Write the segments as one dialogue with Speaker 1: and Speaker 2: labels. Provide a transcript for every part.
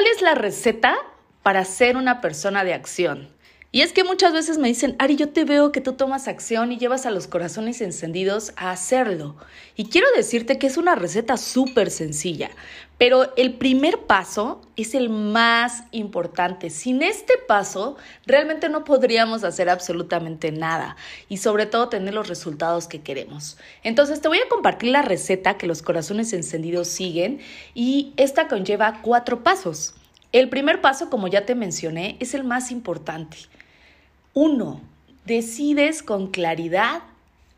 Speaker 1: es la receta para ser una persona de acción? Y es que muchas veces me dicen, Ari, yo te veo que tú tomas acción y llevas a los corazones encendidos a hacerlo. Y quiero decirte que es una receta súper sencilla, pero el primer paso es el más importante. Sin este paso, realmente no podríamos hacer absolutamente nada y sobre todo tener los resultados que queremos. Entonces te voy a compartir la receta que los corazones encendidos siguen y esta conlleva cuatro pasos. El primer paso, como ya te mencioné, es el más importante. Uno, decides con claridad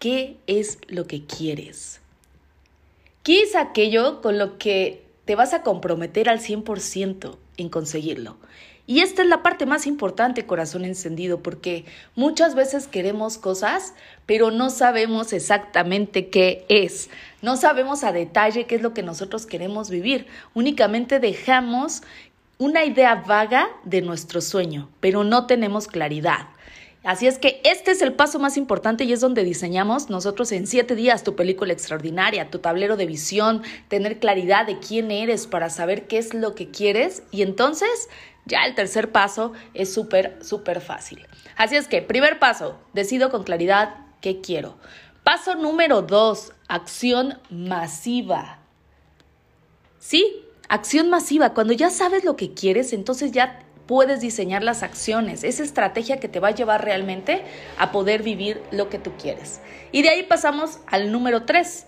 Speaker 1: qué es lo que quieres. ¿Qué es aquello con lo que te vas a comprometer al 100% en conseguirlo? Y esta es la parte más importante, corazón encendido, porque muchas veces queremos cosas, pero no sabemos exactamente qué es. No sabemos a detalle qué es lo que nosotros queremos vivir. Únicamente dejamos una idea vaga de nuestro sueño, pero no tenemos claridad. Así es que este es el paso más importante y es donde diseñamos nosotros en siete días tu película extraordinaria, tu tablero de visión, tener claridad de quién eres para saber qué es lo que quieres y entonces ya el tercer paso es súper, súper fácil. Así es que, primer paso, decido con claridad qué quiero. Paso número dos, acción masiva. Sí, acción masiva. Cuando ya sabes lo que quieres, entonces ya puedes diseñar las acciones, esa estrategia que te va a llevar realmente a poder vivir lo que tú quieres. Y de ahí pasamos al número 3,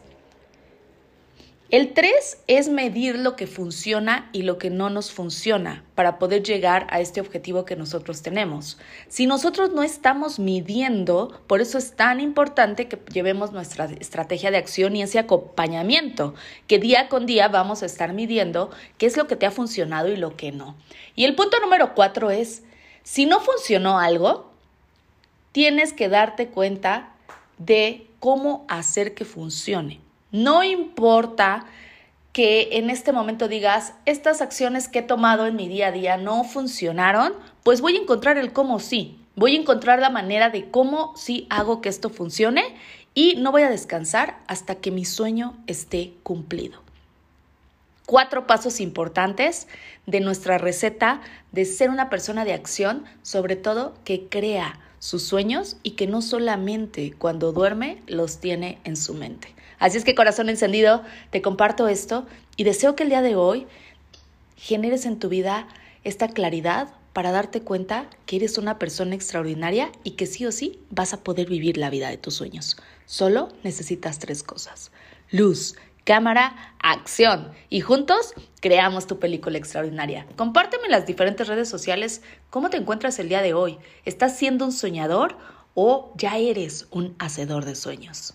Speaker 1: el 3 es medir lo que funciona y lo que no nos funciona para poder llegar a este objetivo que nosotros tenemos. Si nosotros no estamos midiendo, por eso es tan importante que llevemos nuestra estrategia de acción y ese acompañamiento, que día con día vamos a estar midiendo qué es lo que te ha funcionado y lo que no. Y el punto número 4 es, si no funcionó algo, tienes que darte cuenta de cómo hacer que funcione. No importa que en este momento digas, estas acciones que he tomado en mi día a día no funcionaron, pues voy a encontrar el cómo sí. Voy a encontrar la manera de cómo sí hago que esto funcione y no voy a descansar hasta que mi sueño esté cumplido. Cuatro pasos importantes de nuestra receta de ser una persona de acción, sobre todo que crea sus sueños y que no solamente cuando duerme los tiene en su mente. Así es que corazón encendido, te comparto esto y deseo que el día de hoy generes en tu vida esta claridad para darte cuenta que eres una persona extraordinaria y que sí o sí vas a poder vivir la vida de tus sueños. Solo necesitas tres cosas. Luz, cámara, acción. Y juntos creamos tu película extraordinaria. Compárteme en las diferentes redes sociales cómo te encuentras el día de hoy. ¿Estás siendo un soñador o ya eres un hacedor de sueños?